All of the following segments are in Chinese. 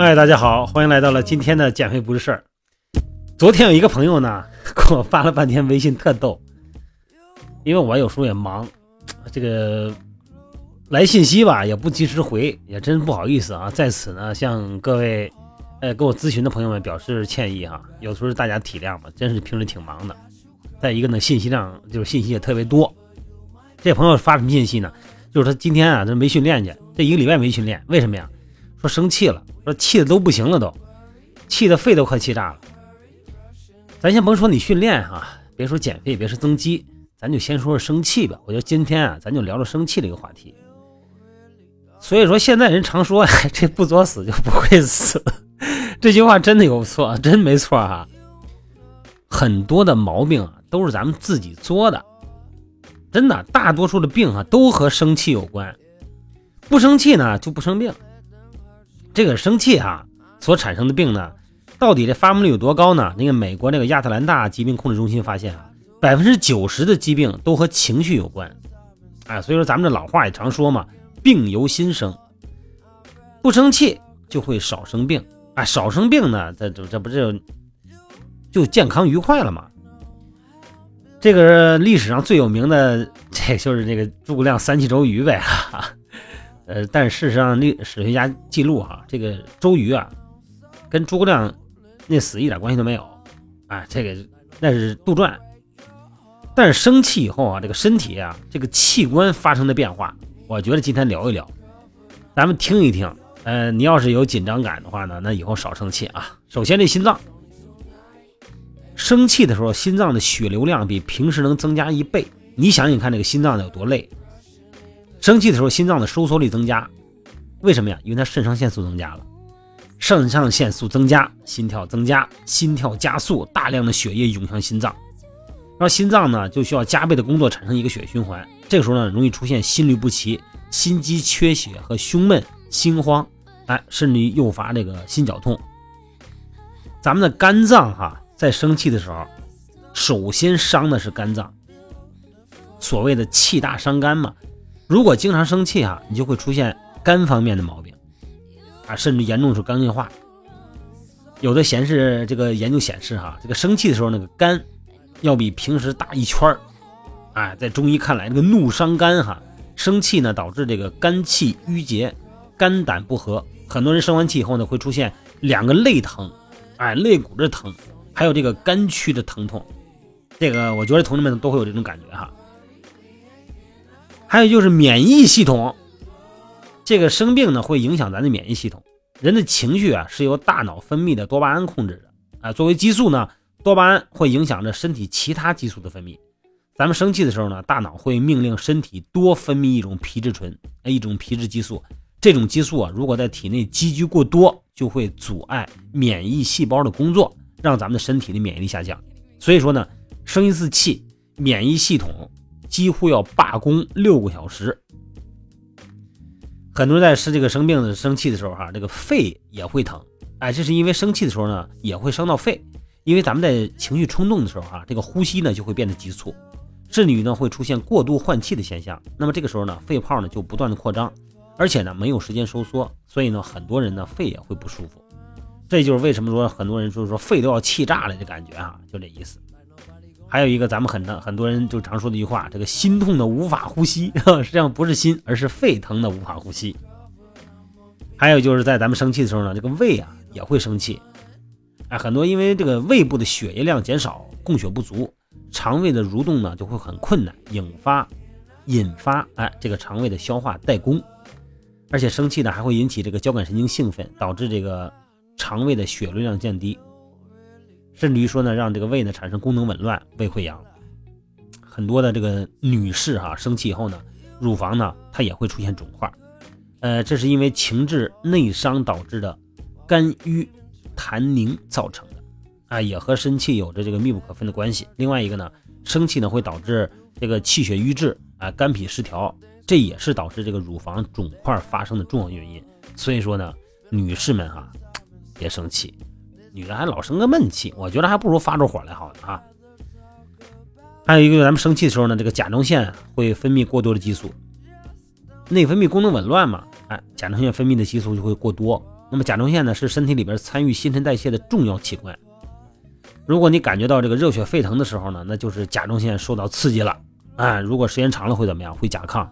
嗨，大家好，欢迎来到了今天的减肥不是事儿。昨天有一个朋友呢，给我发了半天微信，特逗。因为我有时候也忙，这个来信息吧也不及时回，也真不好意思啊。在此呢，向各位呃跟我咨询的朋友们表示歉意哈。有时候大家体谅吧，真是平时挺忙的。再一个呢，信息量就是信息也特别多。这朋友发什么信息呢？就是他今天啊，他没训练去，这一个礼拜没训练，为什么呀？说生气了，说气的都不行了，都气的肺都快气炸了。咱先甭说你训练哈，别说减肥，别说增肌，咱就先说说生气吧。我觉得今天啊，咱就聊聊生气这个话题。所以说，现在人常说“这不作死就不会死”，这句话真的有错，真没错哈。很多的毛病啊，都是咱们自己作的。真的，大多数的病啊，都和生气有关。不生气呢，就不生病。这个生气哈所产生的病呢，到底这发病率有多高呢？那个美国那个亚特兰大疾病控制中心发现啊，百分之九十的疾病都和情绪有关。哎，所以说咱们这老话也常说嘛，病由心生。不生气就会少生病啊，少生病呢，这这这不就就健康愉快了吗？这个历史上最有名的，这就是这个诸葛亮三气周瑜呗。呃，但事实上，历史学家记录哈，这个周瑜啊，跟诸葛亮那死一点关系都没有，啊，这个那是杜撰。但是生气以后啊，这个身体啊，这个器官发生的变化，我觉得今天聊一聊，咱们听一听。呃，你要是有紧张感的话呢，那以后少生气啊。首先，这心脏生气的时候，心脏的血流量比平时能增加一倍。你想想看，这个心脏有多累？生气的时候，心脏的收缩力增加，为什么呀？因为它肾上腺素增加了，肾上腺素增加，心跳增加，心跳加速，大量的血液涌向心脏，然后心脏呢就需要加倍的工作，产生一个血液循环。这个时候呢，容易出现心律不齐、心肌缺血和胸闷、心慌，哎，甚至于诱发这个心绞痛。咱们的肝脏哈，在生气的时候，首先伤的是肝脏，所谓的气大伤肝嘛。如果经常生气哈，你就会出现肝方面的毛病啊，甚至严重是肝硬化。有的显示这个研究显示哈，这个生气的时候那个肝要比平时大一圈儿。哎，在中医看来，这个怒伤肝哈，生气呢导致这个肝气郁结，肝胆不和。很多人生完气以后呢，会出现两个肋疼，哎，肋骨这疼，还有这个肝区的疼痛。这个我觉得同志们都会有这种感觉哈。还有就是免疫系统，这个生病呢会影响咱的免疫系统。人的情绪啊是由大脑分泌的多巴胺控制的啊。作为激素呢，多巴胺会影响着身体其他激素的分泌。咱们生气的时候呢，大脑会命令身体多分泌一种皮质醇，一种皮质激素。这种激素啊，如果在体内积聚过多，就会阻碍免疫细胞的工作，让咱们的身体的免疫力下降。所以说呢，生一次气，免疫系统。几乎要罢工六个小时。很多人在是这个生病的生气的时候，哈，这个肺也会疼。哎，这是因为生气的时候呢，也会伤到肺。因为咱们在情绪冲动的时候，哈，这个呼吸呢就会变得急促，甚至于呢会出现过度换气的现象。那么这个时候呢，肺泡呢就不断的扩张，而且呢没有时间收缩，所以呢很多人呢肺也会不舒服。这就是为什么说很多人就是说肺都要气炸了的感觉，哈，就这意思。还有一个咱们很很很多人就常说的一句话，这个心痛的无法呼吸，实际上不是心，而是肺疼的无法呼吸。还有就是在咱们生气的时候呢，这个胃啊也会生气，哎，很多因为这个胃部的血液量减少，供血不足，肠胃的蠕动呢就会很困难，引发引发哎这个肠胃的消化怠工，而且生气呢还会引起这个交感神经兴奋，导致这个肠胃的血流量降低。甚至于说呢，让这个胃呢产生功能紊乱，胃溃疡。很多的这个女士哈，生气以后呢，乳房呢它也会出现肿块，呃，这是因为情志内伤导致的肝郁痰凝造成的，啊，也和生气有着这个密不可分的关系。另外一个呢，生气呢会导致这个气血瘀滞啊，肝脾失调，这也是导致这个乳房肿块发生的重要原因。所以说呢，女士们哈，别生气。女人还老生个闷气，我觉得还不如发出火来好呢啊！还有一个，咱们生气的时候呢，这个甲状腺会分泌过多的激素，内分泌功能紊乱嘛，哎，甲状腺分泌的激素就会过多，那么甲状腺呢是身体里边参与新陈代谢的重要器官。如果你感觉到这个热血沸腾的时候呢，那就是甲状腺受到刺激了。啊，如果时间长了会怎么样？会甲亢。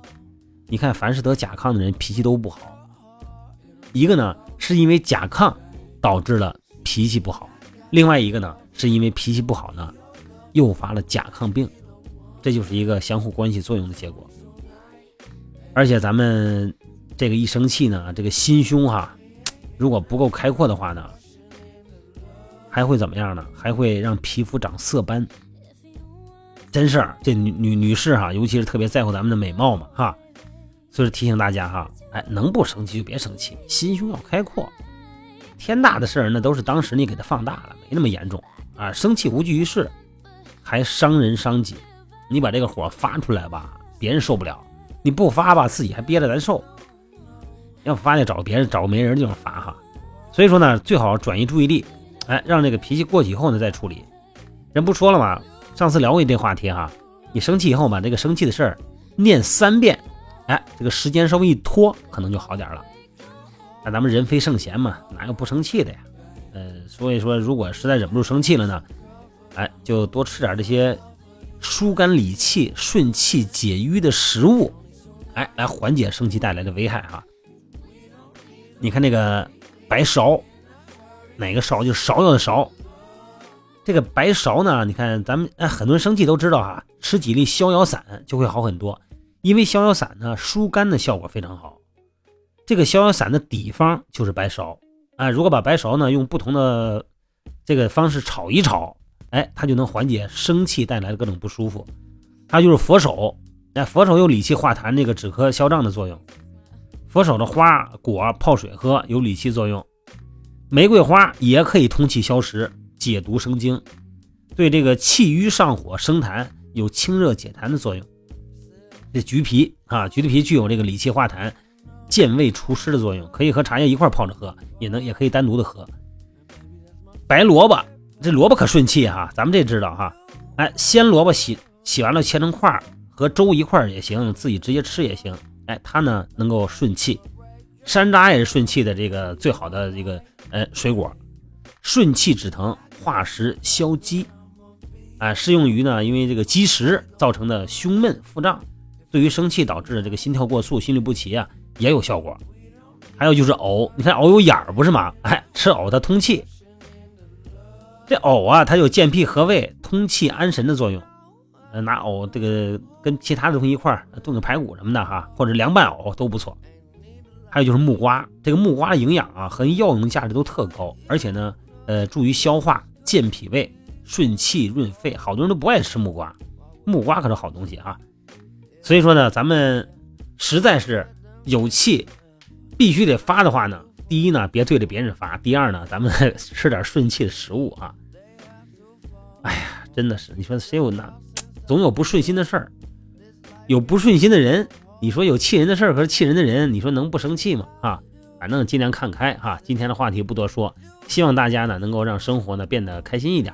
你看，凡是得甲亢的人脾气都不好。一个呢是因为甲亢导致了脾气不好，另外一个呢是因为脾气不好呢诱发了甲亢病，这就是一个相互关系作用的结果。而且咱们这个一生气呢，这个心胸哈，如果不够开阔的话呢，还会怎么样呢？还会让皮肤长色斑。真事儿，这女女女士哈，尤其是特别在乎咱们的美貌嘛哈，所以提醒大家哈，哎，能不生气就别生气，心胸要开阔。天大的事儿那都是当时你给他放大了，没那么严重啊。生气无济于事，还伤人伤己。你把这个火发出来吧，别人受不了。你不发吧，自己还憋着难受。要发就找别人，找个没人的地方发哈。所以说呢，最好转移注意力，哎，让这个脾气过去以后呢再处理。人不说了吗？上次聊过这话题哈。你生气以后把这个生气的事儿念三遍，哎，这个时间稍微一拖，可能就好点了。那咱们人非圣贤嘛，哪有不生气的呀？呃，所以说如果实在忍不住生气了呢，哎，就多吃点这些疏肝理气、顺气解郁的食物。哎，来缓解生气带来的危害哈。你看那个白芍，哪个芍就芍药的芍。这个白芍呢，你看咱们哎，很多人生气都知道哈，吃几粒逍遥散就会好很多。因为逍遥散呢，疏肝的效果非常好。这个逍遥散的底方就是白芍啊。如果把白芍呢用不同的这个方式炒一炒，哎，它就能缓解生气带来的各种不舒服。还有就是佛手。那佛手有理气化痰、那个止咳消胀的作用。佛手的花果泡水喝有理气作用。玫瑰花也可以通气消食、解毒生津，对这个气郁上火生痰有清热解痰的作用。这橘皮啊，橘子皮具有这个理气化痰、健胃除湿的作用，可以和茶叶一块泡着喝，也能也可以单独的喝。白萝卜，这萝卜可顺气哈，咱们这知道哈。哎，鲜萝卜洗洗完了切成块。和粥一块儿也行，自己直接吃也行。哎，它呢能够顺气，山楂也是顺气的这个最好的这个呃水果，顺气止疼、化食消积，啊，适用于呢因为这个积食造成的胸闷腹胀，对于生气导致的这个心跳过速、心律不齐啊也有效果。还有就是藕，你看藕有眼儿不是吗？哎，吃藕它通气，这藕啊它有健脾和胃、通气安神的作用。呃拿藕这个跟其他的东西一块炖个排骨什么的哈，或者凉拌藕都不错。还有就是木瓜，这个木瓜营养啊和药用价值都特高，而且呢，呃，助于消化、健脾胃、顺气润肺。好多人都不爱吃木瓜，木瓜可是好东西啊。所以说呢，咱们实在是有气必须得发的话呢，第一呢，别对着别人发；第二呢，咱们 吃点顺气的食物啊。哎呀，真的是，你说谁有那？总有不顺心的事儿，有不顺心的人，你说有气人的事儿和气人的人，你说能不生气吗？啊，反正尽量看开哈。今天的话题不多说，希望大家呢能够让生活呢变得开心一点，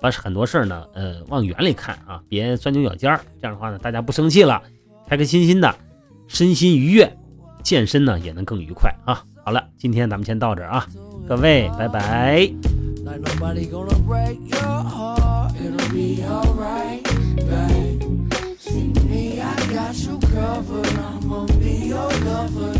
把很多事儿呢呃往远里看啊，别钻牛角尖儿。这样的话呢，大家不生气了，开开心心的，身心愉悦，健身呢也能更愉快啊。好了，今天咱们先到这啊，各位拜拜。covered. I'ma be your lover.